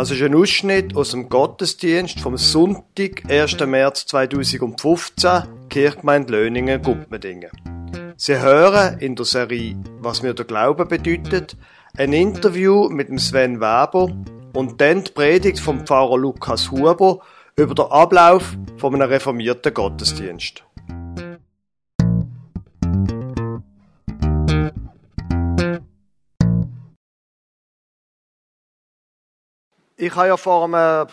Das ist ein Ausschnitt aus dem Gottesdienst vom Sonntag, 1. März 2015, Kirchgemeinde Löningen, Gumpmendingen. Sie hören in der Serie Was mir der Glaube bedeutet, ein Interview mit dem Sven Weber und dann die Predigt vom Pfarrer Lukas Huber über den Ablauf von einem reformierten Gottesdienst. Ich habe ja vor einem,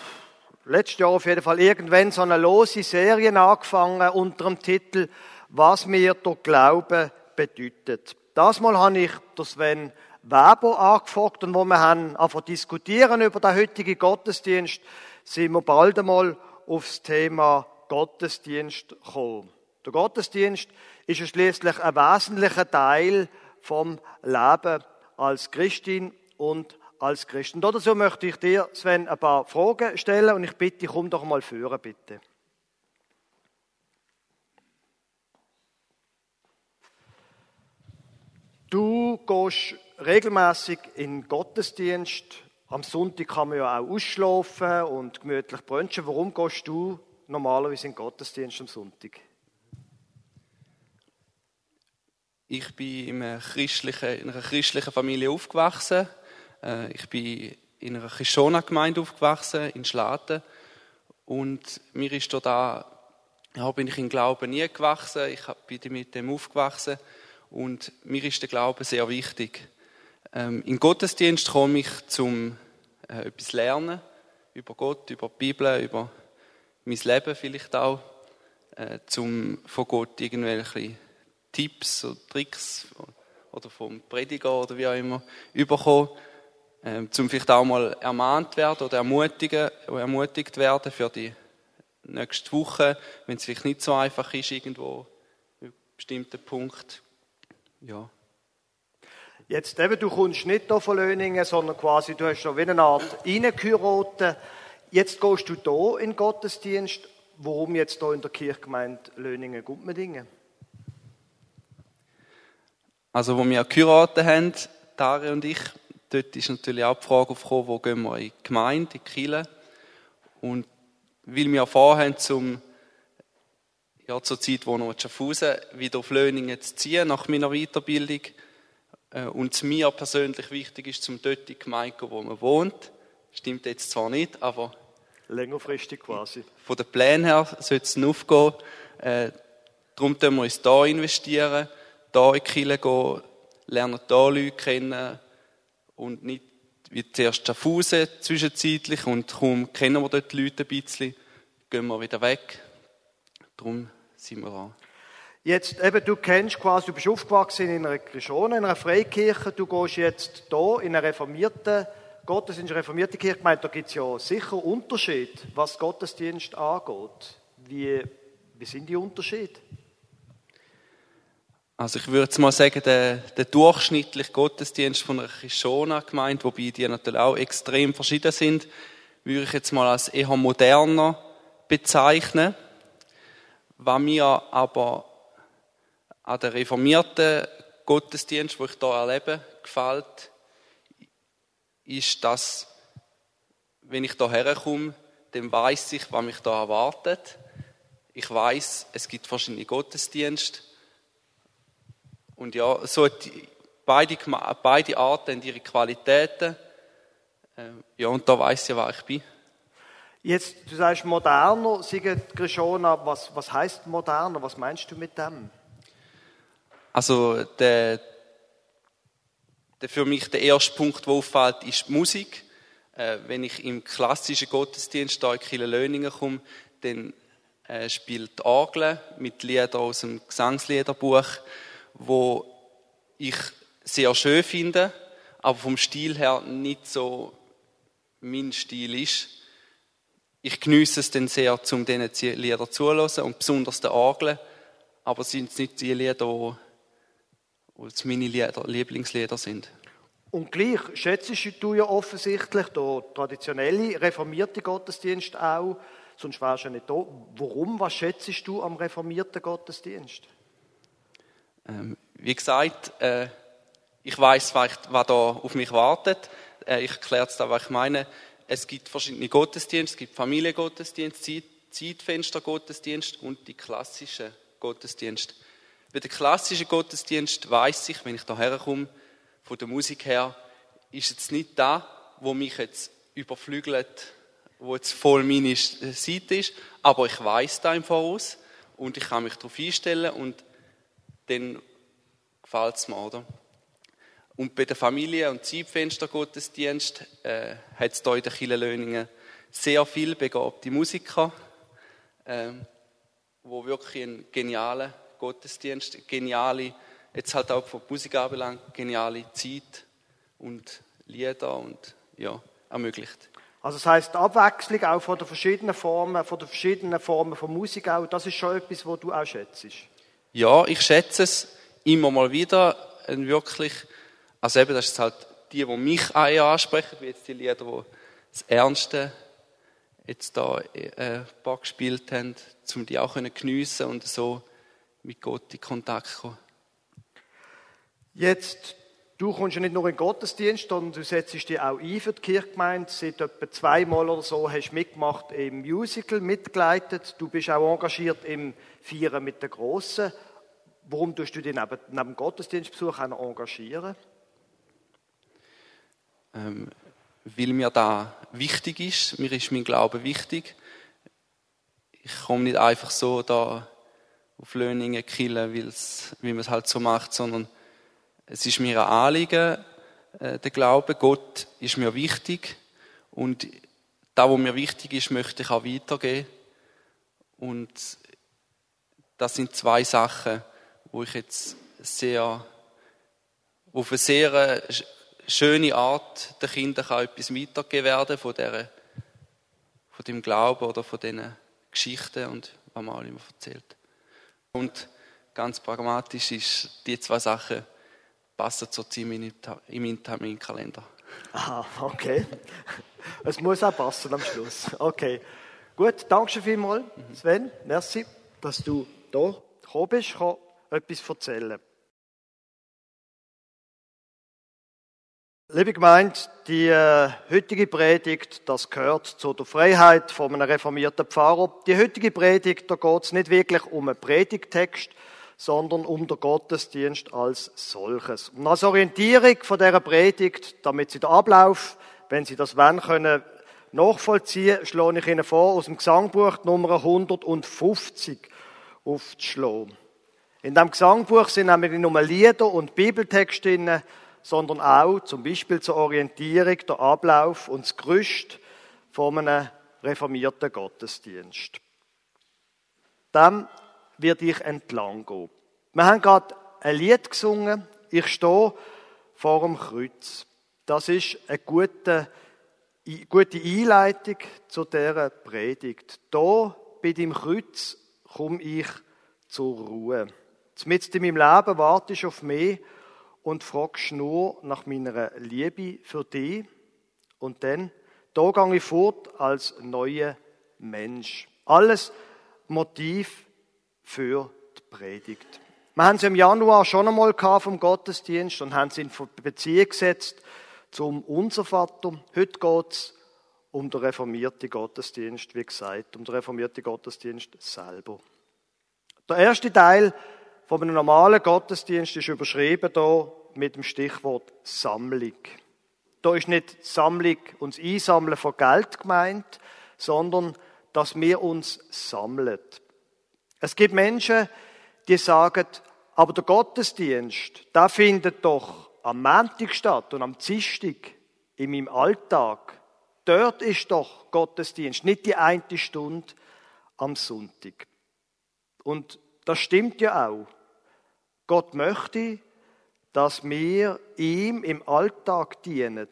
letztes Jahr auf jeden Fall irgendwann so eine lose Serie angefangen unter dem Titel Was mir der Glaube bedeutet. Das Mal habe ich das Sven Weber angefragt und wo wir haben einfach diskutieren über den heutigen Gottesdienst, sind wir bald einmal aufs Thema Gottesdienst gekommen. Der Gottesdienst ist ja schließlich ein wesentlicher Teil vom Leben als Christin und als Christen. Dazu möchte ich dir, Sven, ein paar Fragen stellen und ich bitte, dich, komm doch mal führen, bitte. Du gehst regelmäßig in Gottesdienst. Am Sonntag kann man ja auch ausschlafen und gemütlich brunchen. Warum gehst du normalerweise in Gottesdienst am Sonntag? Ich bin in einer christlichen, in einer christlichen Familie aufgewachsen. Äh, ich bin in einer Kishona-Gemeinde aufgewachsen, in Schlaten. Und mir ist da, ja, bin ich in Glauben nie gewachsen. Ich bin mit dem aufgewachsen. Und mir ist der Glaube sehr wichtig. Ähm, in Gottesdienst komme ich zum äh, etwas lernen über Gott, über die Bibel, über mein Leben vielleicht auch, äh, zum von Gott irgendwelche Tipps oder Tricks oder vom Prediger oder wie auch immer überkommen ähm, zum vielleicht auch mal ermahnt werden oder ermutigen, ermutigt werden für die nächste Woche, wenn es vielleicht nicht so einfach ist, irgendwo einen bestimmten Punkt. Ja. Jetzt eben, du kommst nicht hier von Löningen, sondern quasi, du hast so wie eine Art reingeheiratet. Jetzt gehst du hier in den Gottesdienst. Warum jetzt hier in der Kirchgemeinde Löningen-Gumpmendingen? Also, wo wir geheiratet haben, Tare und ich, dort ist natürlich auch die Frage aufgekommen, wo gehen wir in die Gemeinde, in die Kirche. Und weil wir vorhaben, zum, ja, zur Zeit, wo wir in Schaffhausen wieder auf Löningen zu ziehen, nach meiner Weiterbildung, äh, und es mir persönlich wichtig ist, zum dort in die Gemeinde wo man wohnt, stimmt jetzt zwar nicht, aber längerfristig quasi. Von den Plänen her sollte es aufgehen. Äh, darum tun wir uns hier investieren, hier in die Kirche gehen, lernen hier Leute kennen, und nicht wie zuerst Schaffhausen zwischenzeitlich und kaum kennen wir dort die Leute ein bisschen, gehen wir wieder weg. Darum sind wir da. Jetzt, eben, du kennst quasi, du bist aufgewachsen in einer Region, in einer Freikirche, du gehst jetzt hier in eine reformierte Gottesdienst, eine reformierte Kirche, gemeint, da gibt es ja sicher Unterschied, was Gottesdienst angeht. Wie, wie sind die Unterschiede? Also ich würde jetzt mal sagen, der, der durchschnittliche Gottesdienst von einer Kishona-Gemeinde, wobei die natürlich auch extrem verschieden sind, würde ich jetzt mal als eher moderner bezeichnen. Was mir aber an der reformierten Gottesdienst, wo ich hier erlebe, gefällt, ist, dass, wenn ich da herkomme, dann weiß ich, was mich da erwartet. Ich weiß, es gibt verschiedene Gottesdienste und ja, so beide, beide Arten haben ihre Qualitäten. Ähm, ja, und da weiß ich, wer ich bin. Jetzt, du sagst moderner, Sigrid Grishona, was, was heißt moderner? Was meinst du mit dem? Also, der, der für mich der erste Punkt, der auffällt, ist die Musik. Äh, wenn ich im klassischen Gottesdienst da in Kille Löningen komme, dann äh, spielt die Orgel mit Liedern aus dem Gesangsliederbuch wo ich sehr schön finde, aber vom Stil her nicht so mein Stil ist. Ich genieße es dann sehr, um diesen Lieder zuzuhören und besonders den Orgeln, aber es sind nicht die Lieder, die meine Lieder, Lieblingslieder sind. Und gleich schätzt du ja offensichtlich den traditionellen reformierten Gottesdienst auch, sonst wärst du ja nicht da. Warum, was schätzt du am reformierten Gottesdienst? Ähm, wie gesagt, äh, ich weiß, was, was da auf mich wartet. Äh, ich erkläre es da, was ich meine. es gibt verschiedene Gottesdienste, es gibt Familiengottesdienst, Zeit, Zeitfenstergottesdienst und die klassischen Gottesdienste. Bei der klassischen Gottesdienst weiß ich, wenn ich da herkomme, von der Musik her, ist jetzt nicht da, wo mich jetzt überflügelt, wo jetzt voll meine Seite ist, aber ich weiß da im Voraus und ich kann mich darauf einstellen und dann gefällt es mir, oder? Und bei der Familie- und Zeitfenstergottesdienst äh, hat es hier in den Kirchenlöhningen sehr viele begabte Musiker, äh, wo wirklich einen genialen Gottesdienst, geniale, jetzt halt auch von Musik anbelangt, geniale Zeit und Lieder und ja, ermöglicht. Also das heißt Abwechslung auch von den verschiedenen Formen, von den verschiedenen Formen von Musik auch, das ist schon etwas, was du auch schätzt. Ja, ich schätze es immer mal wieder, wirklich, also eben, das ist halt die, die mich auch ansprechen, wie jetzt die Lieder, die das Ernste jetzt da äh, ein paar gespielt haben, um die auch geniessen und so mit Gott in Kontakt kommen. Jetzt, du kommst ja nicht nur in den Gottesdienst, sondern du setzt dich auch ein für die Kirchgemeinde. Seit etwa zweimal oder so hast du mitgemacht im Musical, mitgeleitet. Du bist auch engagiert im Feiern mit den Grossen. Warum tust du dich neben, neben dem Gottesdienstbesuch auch noch engagieren? Ähm, weil mir da wichtig ist. Mir ist mein Glaube wichtig. Ich komme nicht einfach so da auf Löningen killen, wie man es halt so macht, sondern es ist mir ein Anliegen, äh, der Glaube. Gott ist mir wichtig und da, wo mir wichtig ist, möchte ich auch weitergeben. Und das sind zwei Sachen, wo ich jetzt sehr, auf eine sehr äh, schöne Art den Kindern auch etwas weitergeben werden von, der, von dem Glauben oder von diesen Geschichten und was man auch immer erzählt. Und ganz pragmatisch ist, die zwei Sachen passen zurzeit in meinen Terminkalender. Aha, okay. Es muss auch passen am Schluss. Okay. Gut, danke schon vielmals, Sven. Merci, dass du da gekommen bist, kann etwas erzählen. Liebe Gemeinde, die äh, heutige Predigt, das gehört zu der Freiheit von einem reformierten Pfarrer. Die heutige Predigt, da geht es nicht wirklich um einen Predigtext, sondern um den Gottesdienst als solches. Und als Orientierung von dieser Predigt, damit Sie den Ablauf, wenn Sie das wollen, können nachvollziehen, schlage ich Ihnen vor, aus dem Gesangbuch Nummer 150 aufzuschlagen. In dem Gesangbuch sind nämlich nicht nur Lieder und Bibeltexte drin, sondern auch zum Beispiel zur Orientierung der Ablauf und das Gerüst von einem reformierten Gottesdienst. Dem wird ich entlang gehen. Wir haben gerade ein Lied gesungen. Ich stehe vor dem Kreuz. Das ist eine gute, gute Einleitung zu dieser Predigt. Da bei dem Kreuz komme ich zur Ruhe. Mit in meinem Leben wartest du auf mich und fragst nur nach meiner Liebe für dich. Und dann, da gehe ich fort als neuer Mensch. Alles Motiv für die Predigt. Wir haben sie im Januar schon einmal vom Gottesdienst und haben sie in Beziehung gesetzt zum Unser Vater. Heute geht es um den reformierten Gottesdienst, wie gesagt, um den reformierten Gottesdienst selber. Der erste Teil von einem normalen Gottesdienst ist überschrieben hier mit dem Stichwort Sammlung. Da ist nicht Sammlung, uns Einsammeln von Geld gemeint, sondern dass wir uns sammeln. Es gibt Menschen, die sagen, aber der Gottesdienst, da findet doch am Montag statt und am Dienstag in meinem Alltag. Dort ist doch Gottesdienst, nicht die eine Stunde am Sonntag. Und das stimmt ja auch. Gott möchte, dass wir ihm im Alltag dienen.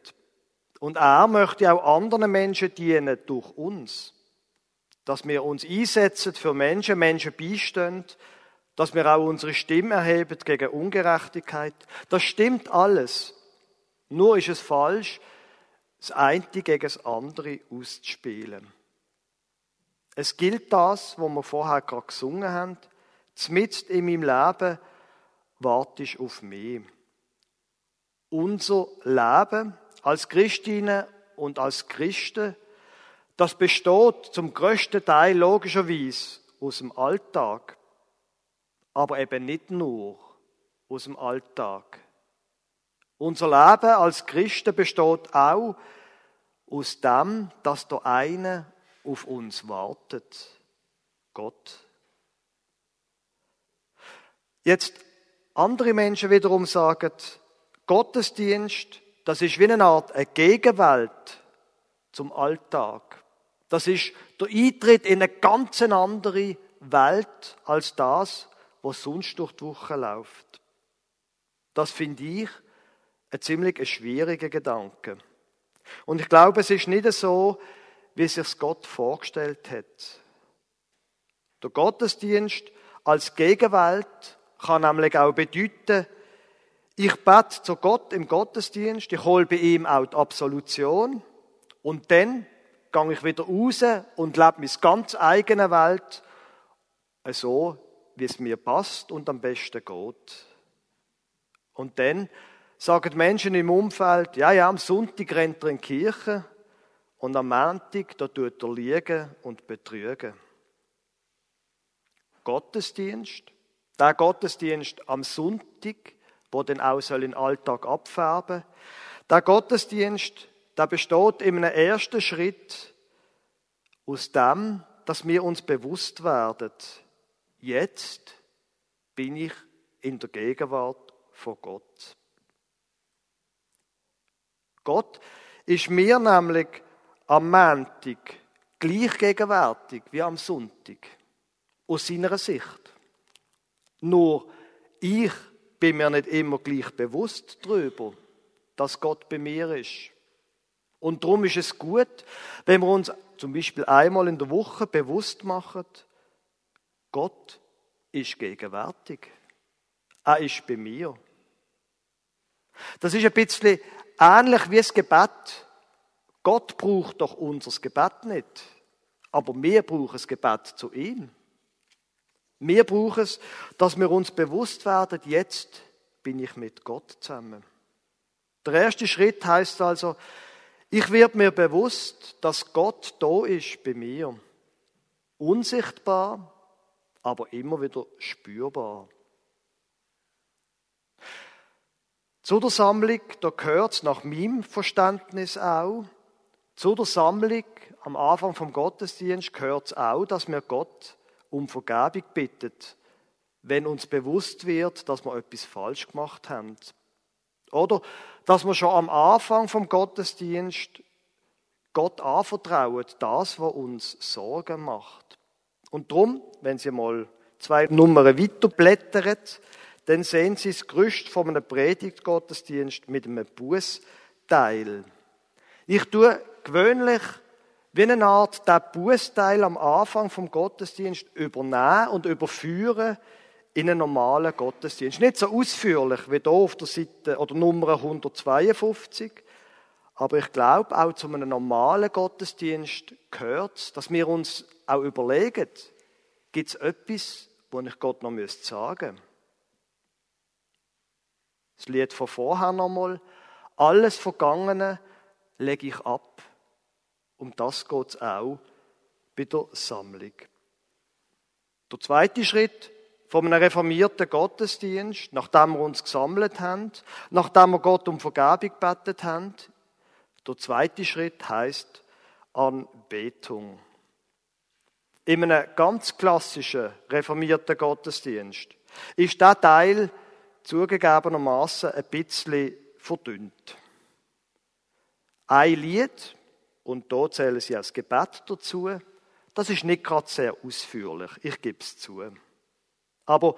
Und er möchte auch anderen Menschen dienen durch uns. Dass wir uns einsetzen für Menschen, Menschen beistehen, dass wir auch unsere Stimme erheben gegen Ungerechtigkeit. Das stimmt alles. Nur ist es falsch, das eine gegen das andere auszuspielen. Es gilt das, was wir vorher gerade gesungen haben. Zmitzt in meinem Leben wartest auf mich. Unser Leben als Christinnen und als Christen, das besteht zum größten Teil logischerweise aus dem Alltag, aber eben nicht nur aus dem Alltag. Unser Leben als Christen besteht auch aus dem, dass der eine auf uns wartet. Gott. Jetzt andere Menschen wiederum sagen, Gottesdienst, das ist wie eine Art eine Gegenwelt zum Alltag. Das ist der Eintritt in eine ganz andere Welt als das, was sonst durch die Woche läuft. Das finde ich ein ziemlich schwieriger Gedanke. Und ich glaube, es ist nicht so, wie sich Gott vorgestellt hat. Der Gottesdienst als Gegenwelt kann nämlich auch bedeuten, ich bete zu Gott im Gottesdienst, ich hole bei ihm auch die Absolution und dann gehe ich wieder raus und lebe meine ganz eigene Welt so, wie es mir passt und am besten geht. Und dann sagen Menschen im Umfeld, ja, ja, am Sonntag rennt er in die Kirche und am Montag, da tut er liegen und betrügen. Gottesdienst, der Gottesdienst am Sonntag, wo dann auch soll den Alltag abfärben, der Gottesdienst, der besteht in einem ersten Schritt aus dem, dass wir uns bewusst werden, jetzt bin ich in der Gegenwart von Gott. Gott ist mir nämlich am Montag gleich gegenwärtig wie am Sonntag. Aus seiner Sicht. Nur ich bin mir nicht immer gleich bewusst darüber, dass Gott bei mir ist. Und darum ist es gut, wenn wir uns zum Beispiel einmal in der Woche bewusst machen, Gott ist gegenwärtig. Er ist bei mir. Das ist ein bisschen ähnlich wie das Gebet. Gott braucht doch unser Gebet nicht. Aber wir brauchen das Gebet zu ihm. Wir brauchen es, dass wir uns bewusst werden, jetzt bin ich mit Gott zusammen. Der erste Schritt heißt also, ich werde mir bewusst, dass Gott da ist bei mir. Unsichtbar, aber immer wieder spürbar. Zu der Sammlung, da gehört nach meinem Verständnis auch, zu der Sammlung am Anfang vom Gottesdienst gehört es auch, dass wir Gott um Vergebung bittet, wenn uns bewusst wird, dass wir etwas falsch gemacht haben. Oder dass wir schon am Anfang vom Gottesdienst Gott anvertrauen, das, was uns Sorgen macht. Und drum, wenn Sie mal zwei Nummern weiter blättern, dann sehen Sie das Gerüst von einem Predigtgottesdienst mit einem Bußteil. Ich tue gewöhnlich wie eine Art der Bußteil am Anfang vom Gottesdienst übernehmen und überführen in einen normalen Gottesdienst. Nicht so ausführlich wie hier auf der Seite oder Nummer 152, aber ich glaube, auch zu einem normalen Gottesdienst gehört dass wir uns auch überlegen, gibt es etwas, wo ich Gott noch sagen müsste? Das Lied von vorher nochmal. Alles Vergangene lege ich ab. Um das geht es auch bei der Sammlung. Der zweite Schritt von einem reformierten Gottesdienst, nachdem wir uns gesammelt haben, nachdem wir Gott um Vergebung gebetet haben, der zweite Schritt heißt Anbetung. In einem ganz klassischen reformierten Gottesdienst ist der Teil zugegebenermaßen ein bisschen verdünnt. Ein Lied, und da zählen sie als Gebet dazu, das ist nicht gerade sehr ausführlich, ich gebe es zu. Aber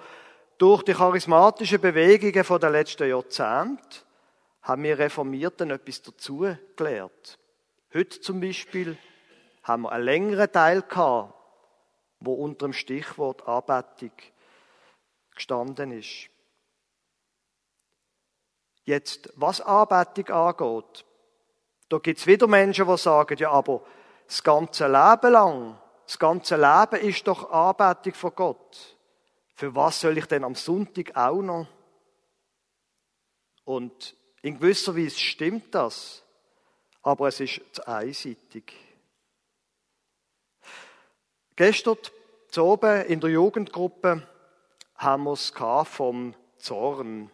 durch die charismatischen Bewegungen von der letzten Jahrzehnte haben wir Reformierten etwas dazu gelernt. Heute zum Beispiel haben wir einen längeren Teil gehabt, wo unter dem Stichwort Anbetung gestanden ist. Jetzt, was Anbetung angeht, da gibt es wieder Menschen, die sagen, ja, aber das ganze Leben lang, das ganze Leben ist doch Anbetung von Gott. Für was soll ich denn am Sonntag auch noch? Und in gewisser Weise stimmt das. aber es ist zu einseitig. Gestern zu oben in der Jugendgruppe haben wir es vom Zorn.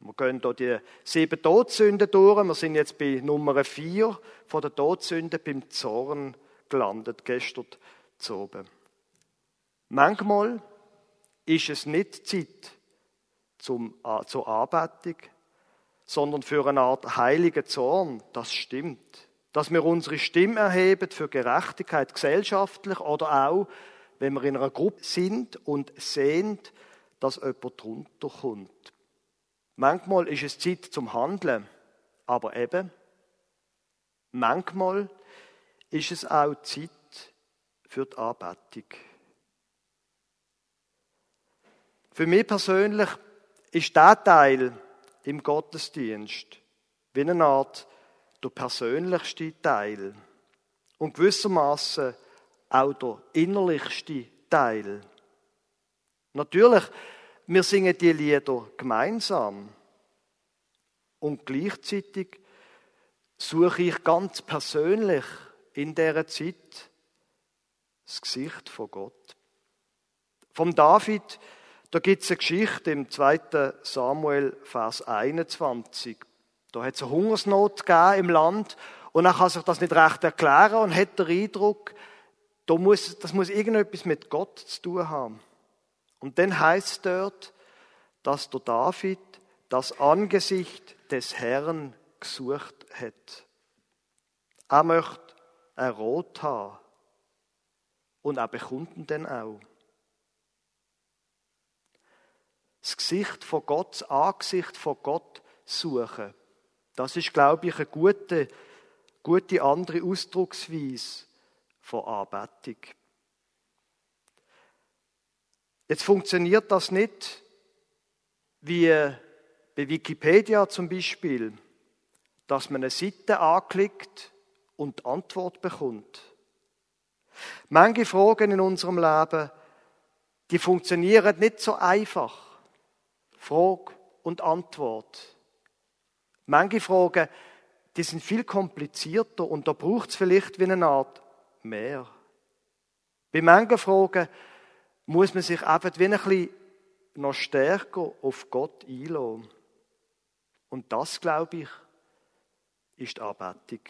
Wir gehen hier die sieben Todsünden durch. Wir sind jetzt bei Nummer vier von der Todsünde beim Zorn gelandet, gestern zu oben. Manchmal ist es nicht Zeit zum, äh, zur Anbetung, sondern für eine Art heiligen Zorn. Das stimmt. Dass wir unsere Stimme erheben für Gerechtigkeit gesellschaftlich oder auch, wenn wir in einer Gruppe sind und sehen, dass jemand drunter kommt. Manchmal ist es Zeit zum Handeln, aber eben, manchmal ist es auch Zeit für die Anbetung. Für mich persönlich ist der Teil im Gottesdienst wie eine Art der persönlichste Teil und gewissermaßen auch der innerlichste Teil. Natürlich, wir singen die Lieder gemeinsam und gleichzeitig suche ich ganz persönlich in dieser Zeit das Gesicht von Gott. Vom David da gibt es eine Geschichte im 2. Samuel, Vers 21. Da hat es eine Hungersnot gegeben im Land und er kann sich das nicht recht erklären und hat den Eindruck, da muss, das muss irgendetwas mit Gott zu tun haben. Und dann heißt es dort, dass der David das Angesicht des Herrn gesucht hat. Er möchte ein Rot haben. Und er bekommt ihn dann auch. Das Gesicht von Gott, das Angesicht von Gott suchen. Das ist, glaube ich, eine gute, gute andere Ausdrucksweise von Anbetung. Jetzt funktioniert das nicht wie bei Wikipedia zum Beispiel, dass man eine Seite anklickt und Antwort bekommt. Manche Fragen in unserem Leben, die funktionieren nicht so einfach. Frage und Antwort. Manche Fragen, die sind viel komplizierter und da braucht es vielleicht wie eine Art mehr. Bei manchen Fragen muss man sich eben wie ein bisschen noch stärker auf Gott einlassen. Und das, glaube ich, ist die Anbetung.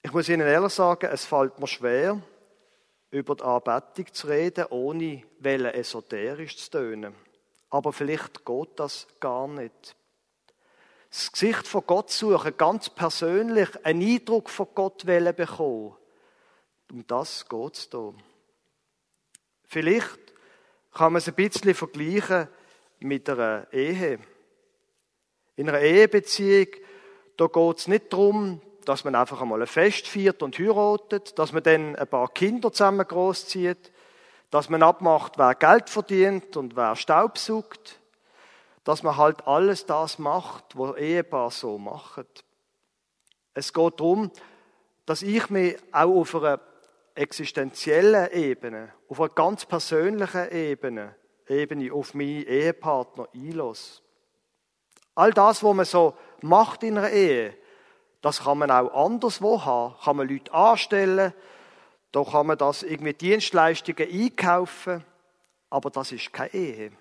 Ich muss Ihnen ehrlich sagen, es fällt mir schwer, über die Anbetung zu reden, ohne welle esoterisch zu tönen. Aber vielleicht geht das gar nicht. Das Gesicht von Gott suchen, ganz persönlich einen Eindruck von Gott bekommen. Um das geht es hier. Vielleicht kann man es ein bisschen vergleichen mit einer Ehe. In einer Ehebeziehung, da geht es nicht darum, dass man einfach einmal ein Fest feiert und heiratet, dass man dann ein paar Kinder zusammen großzieht, dass man abmacht, wer Geld verdient und wer Staub sucht, dass man halt alles das macht, was Ehepaar so machen. Es geht darum, dass ich mich auch auf einer existenziellen Ebene, auf einer ganz persönlichen Ebene, Ebene auf meinen Ehepartner einlasse. All das, was man so macht in einer Ehe, das kann man auch anderswo haben. Kann man Leute anstellen. Da kann man das irgendwie Dienstleistungen einkaufen. Aber das ist keine Ehe.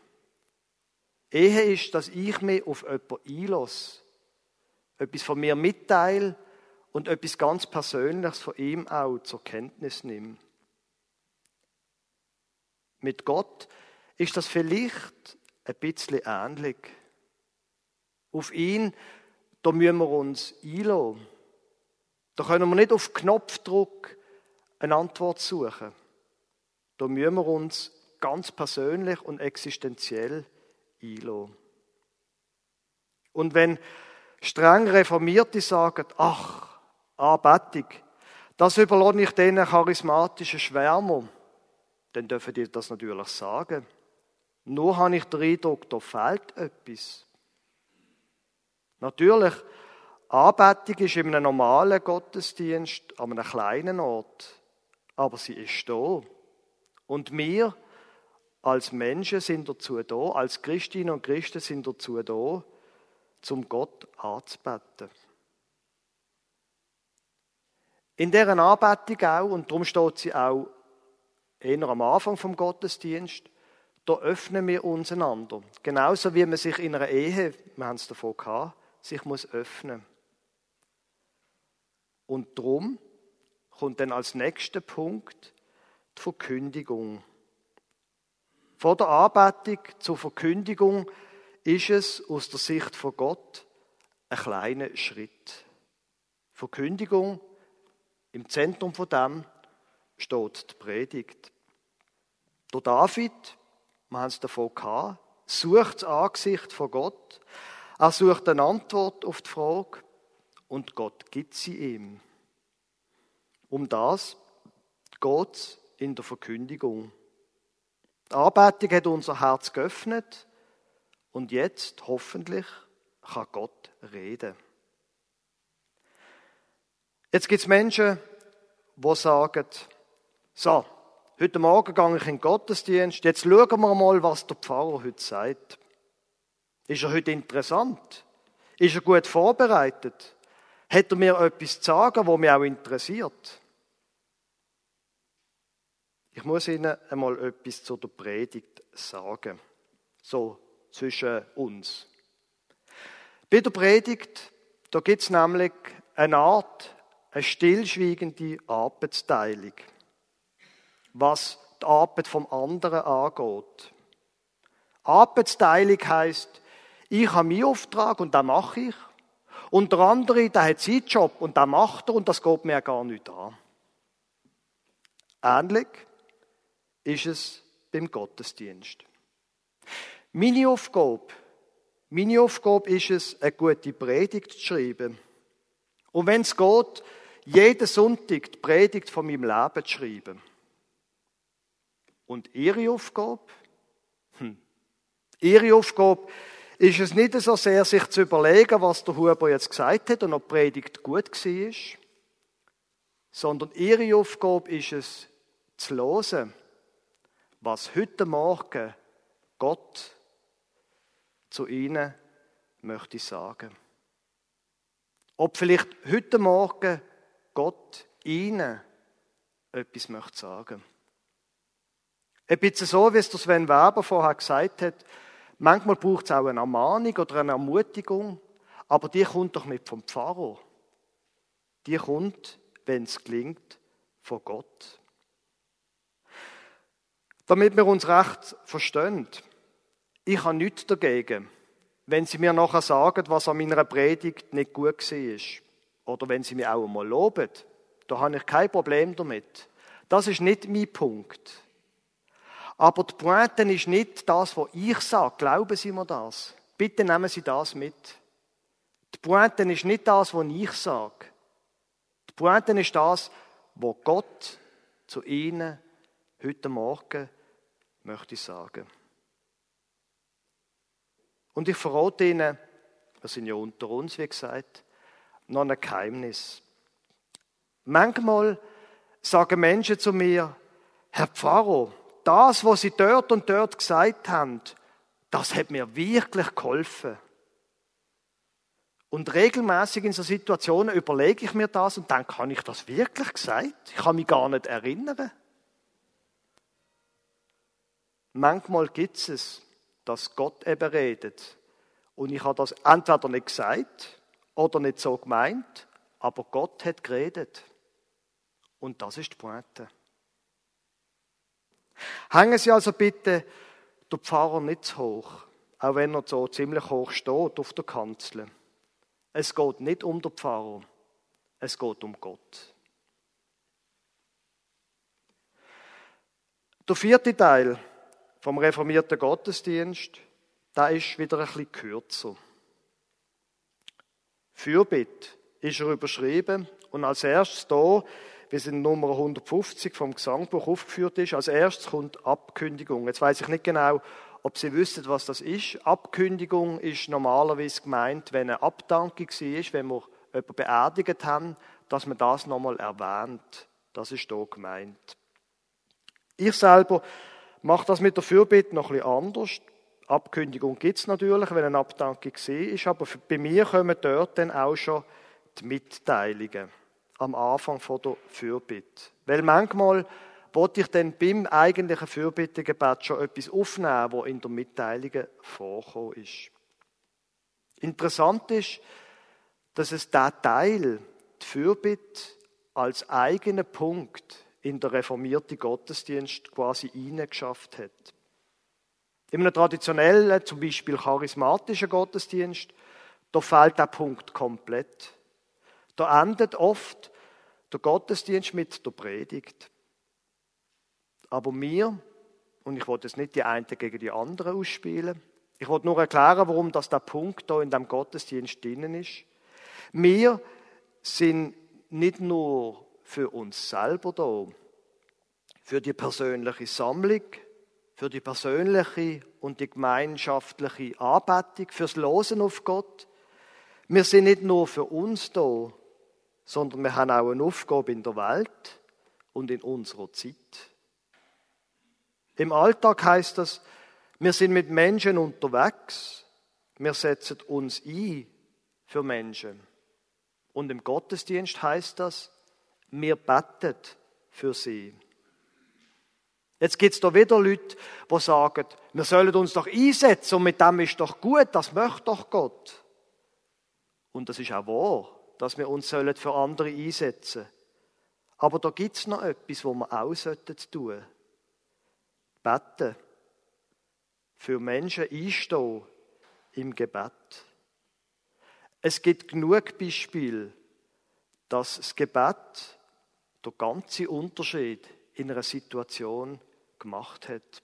Ehe ist, dass ich mich auf jemanden einlasse. Etwas von mir mitteile und etwas ganz Persönliches von ihm auch zur Kenntnis nehme. Mit Gott ist das vielleicht ein bisschen ähnlich. Auf ihn da müssen wir uns einlassen. Da können wir nicht auf Knopfdruck eine Antwort suchen. Da müssen wir uns ganz persönlich und existenziell einlassen. Und wenn streng Reformierte sagen, ach, Anbetung, das überlasse ich diesen charismatischen Schwärmer, dann dürfen die das natürlich sagen. Nur habe ich den Eindruck, da fehlt etwas. Natürlich, Anbetung ist in einem normalen Gottesdienst an einem kleinen Ort, aber sie ist da. Und wir als Menschen sind dazu da, als Christinnen und Christen sind dazu da, zum Gott anzubeten. In deren Anbetung auch, und darum steht sie auch eher am Anfang vom Gottesdienst, da öffnen wir uns einander. Genauso wie man sich in einer Ehe, wir haben es davon gehabt, sich muss öffnen. Und darum kommt dann als nächster Punkt die Verkündigung. Vor der Anbetung zur Verkündigung ist es aus der Sicht von Gott ein kleiner Schritt. Verkündigung, im Zentrum von dem steht die Predigt. Der David, wir haben es davon gehabt, sucht das Angesicht von Gott. Er sucht eine Antwort auf die Frage und Gott gibt sie ihm. Um das geht es in der Verkündigung. Die Anbetung hat unser Herz geöffnet und jetzt hoffentlich kann Gott reden. Jetzt gibt es Menschen, die sagen, so, heute Morgen gehe ich in den Gottesdienst, jetzt schauen wir mal, was der Pfarrer heute sagt. Ist er heute interessant? Ist er gut vorbereitet? Hat er mir etwas zu sagen, was mich auch interessiert? Ich muss Ihnen einmal etwas zu der Predigt sagen. So zwischen uns. Bei der Predigt, da gibt es nämlich eine Art, eine stillschweigende Arbeitsteilung, was die Arbeit vom anderen angeht. Arbeitsteilung heißt, ich habe meinen Auftrag und den mache ich. Und der andere, der hat seinen Job und den macht er und das geht mir gar nicht an. Ähnlich ist es beim Gottesdienst. Meine Aufgabe, meine Aufgabe ist es, eine gute Predigt zu schreiben. Und wenn es geht, jeden Sonntag die Predigt von meinem Leben zu schreiben. Und Ihre Aufgabe? Hm. Ihre Aufgabe ist es nicht so sehr, sich zu überlegen, was der Huber jetzt gesagt hat und ob die Predigt gut war, sondern Ihre Aufgabe ist es, zu hören, was heute Morgen Gott zu Ihnen möchte sagen. Ob vielleicht heute Morgen Gott Ihnen etwas möchte sagen. Ein bisschen so, wie es Sven Weber vorher gesagt hat, manchmal braucht es auch eine Ermahnung oder eine Ermutigung, aber die kommt doch nicht vom Pfarrer. Die kommt, wenn es gelingt, von Gott. Damit wir uns recht verstehen, ich habe nichts dagegen, wenn Sie mir nachher sagen, was an meiner Predigt nicht gut war. Oder wenn Sie mich auch einmal loben. Da habe ich kein Problem damit. Das ist nicht mein Punkt. Aber die Pointe ist nicht das, was ich sage. Glauben Sie mir das? Bitte nehmen Sie das mit. Die Pointe ist nicht das, was ich sage. Die Pointe ist das, was Gott zu Ihnen heute Morgen möchte sagen. Und ich verrate Ihnen, wir sind ja unter uns, wie gesagt, noch ein Geheimnis. Manchmal sagen Menschen zu mir, Herr Pfarrer, das, was Sie dort und dort gesagt haben, das hat mir wirklich geholfen. Und regelmäßig in so Situationen überlege ich mir das und dann kann ich das wirklich gesagt? Ich kann mich gar nicht erinnern. Manchmal gibt es, dass Gott eben redet. Und ich habe das entweder nicht gesagt oder nicht so gemeint, aber Gott hat geredet. Und das ist die Pointe. Hängen Sie also bitte der Pfarrer nicht zu hoch, auch wenn er so ziemlich hoch steht auf der Kanzel. Es geht nicht um den Pfarrer, es geht um Gott. Der vierte Teil vom reformierten Gottesdienst, da ist wieder ein bisschen kürzer. Fürbitte ist er überschrieben und als erstes da, wie es in Nummer 150 vom Gesangbuch aufgeführt ist, als erstes kommt Abkündigung. Jetzt weiß ich nicht genau, ob Sie wüssten, was das ist. Abkündigung ist normalerweise gemeint, wenn eine Abdankung war, wenn wir jemanden beerdigt haben, dass man das nochmal erwähnt. Das ist hier gemeint. Ich selber mache das mit der Fürbitte noch ein bisschen anders. Abkündigung gibt es natürlich, wenn eine Abdankung ist, aber bei mir kommen dort dann auch schon die Mitteilungen am Anfang von der Fürbitte. Weil manchmal wollte ich dann beim eigentlichen Fürbittegebet schon etwas aufnehmen, wo in der Mitteilung vorkommen ist. Interessant ist, dass es der Teil, die Fürbitte, als eigenen Punkt in der reformierten Gottesdienst quasi eingeschafft hat. In einem traditionellen, zum Beispiel charismatischen Gottesdienst, da fehlt der Punkt komplett. Da endet oft der Gottesdienst mit der Predigt. Aber mir, und ich wollte jetzt nicht die einen gegen die anderen ausspielen, ich wollte nur erklären, warum das der Punkt da in dem Gottesdienst drinnen ist. Wir sind nicht nur für uns selber da, für die persönliche Sammlung, für die persönliche und die gemeinschaftliche Anbetung, fürs Losen auf Gott. Wir sind nicht nur für uns da, sondern wir haben auch eine Aufgabe in der Welt und in unserer Zeit. Im Alltag heißt das, wir sind mit Menschen unterwegs, wir setzen uns ein für Menschen. Und im Gottesdienst heißt das, wir beten für sie. Jetzt gibt es da wieder Leute, die sagen, wir sollen uns doch einsetzen und mit dem ist doch gut, das möchte doch Gott. Und das ist auch wahr, dass wir uns für andere einsetzen sollen. Aber da gibt es noch etwas, was wir auch tun sollten. Beten. Für Menschen einstehen im Gebet. Es gibt genug Beispiele, dass das Gebet der ganze Unterschied in einer Situation gemacht hat.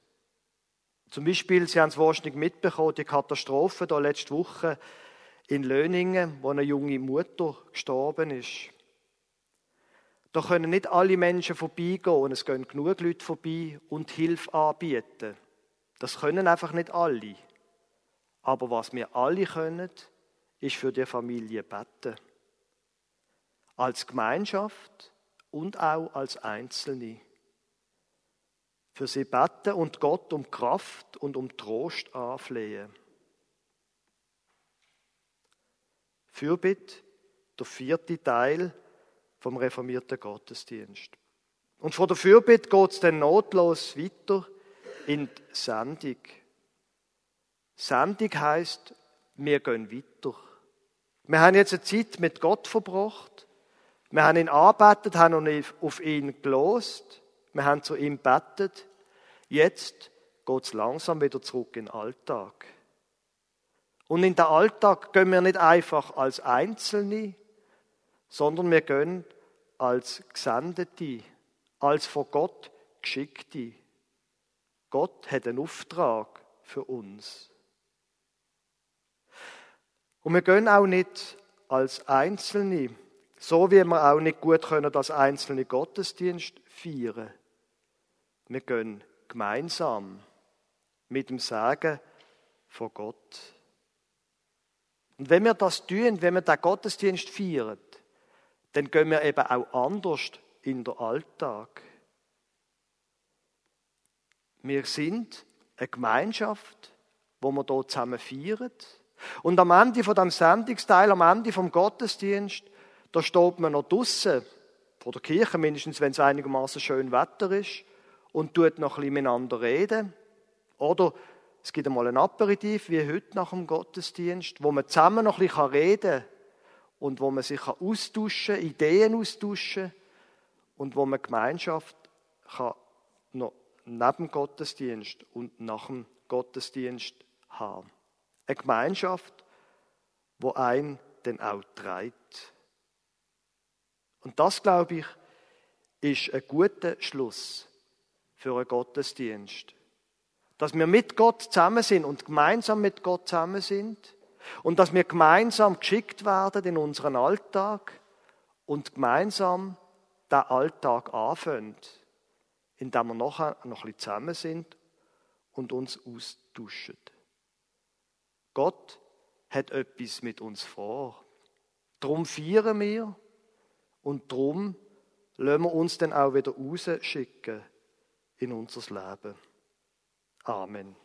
Zum Beispiel, Sie haben es wahrscheinlich mitbekommen, die Katastrophe da letzte Woche in Löningen, wo eine junge Mutter gestorben ist. Da können nicht alle Menschen vorbeigehen und es gehen genug Leute vorbei und Hilfe anbieten. Das können einfach nicht alle. Aber was wir alle können, ist für die Familie beten. Als Gemeinschaft und auch als Einzelne für sie beten und Gott um Kraft und um Trost anflehen. Fürbitte, der vierte Teil vom reformierten Gottesdienst. Und von der Fürbitte geht es dann notlos weiter in die Sendung. Sendung heisst, wir gehen weiter. Wir haben jetzt eine Zeit mit Gott verbracht. Wir haben ihn arbeitet, haben auf ihn gelost. Wir haben zu ihm bettet. Jetzt geht es langsam wieder zurück in den Alltag. Und in den Alltag gehen wir nicht einfach als Einzelne, sondern wir gehen als Gesendete, als von Gott Geschickte. Gott hat einen Auftrag für uns. Und wir gehen auch nicht als Einzelne, so wie wir auch nicht gut können als einzelne Gottesdienst feiern. Wir gehen gemeinsam mit dem Sagen von Gott. Und wenn wir das tun, wenn wir den Gottesdienst feiern, dann gehen wir eben auch anders in den Alltag. Wir sind eine Gemeinschaft, wo wir hier zusammen feiern. Und am Ende von dem Sendungsteil, am Ende vom Gottesdienst, da steht man noch draussen vor der Kirche, mindestens wenn es einigermaßen schön Wetter ist und tut noch ein bisschen miteinander reden. Oder es gibt einmal ein Aperitif, wie heute nach dem Gottesdienst, wo man zusammen noch ein bisschen reden kann und wo man sich austauschen kann, Ideen austauschen und wo man Gemeinschaft kann noch neben dem Gottesdienst und nach dem Gottesdienst haben. Eine Gemeinschaft, wo ein dann auch treibt. Und das, glaube ich, ist ein guter Schluss für einen Gottesdienst. Dass wir mit Gott zusammen sind und gemeinsam mit Gott zusammen sind und dass wir gemeinsam geschickt werden in unseren Alltag und gemeinsam den Alltag anfangen, indem wir nachher noch ein bisschen zusammen sind und uns austauschen. Gott hat etwas mit uns vor. Drum feiern wir und drum lassen wir uns dann auch wieder rausschicken in unser Leben. Amen.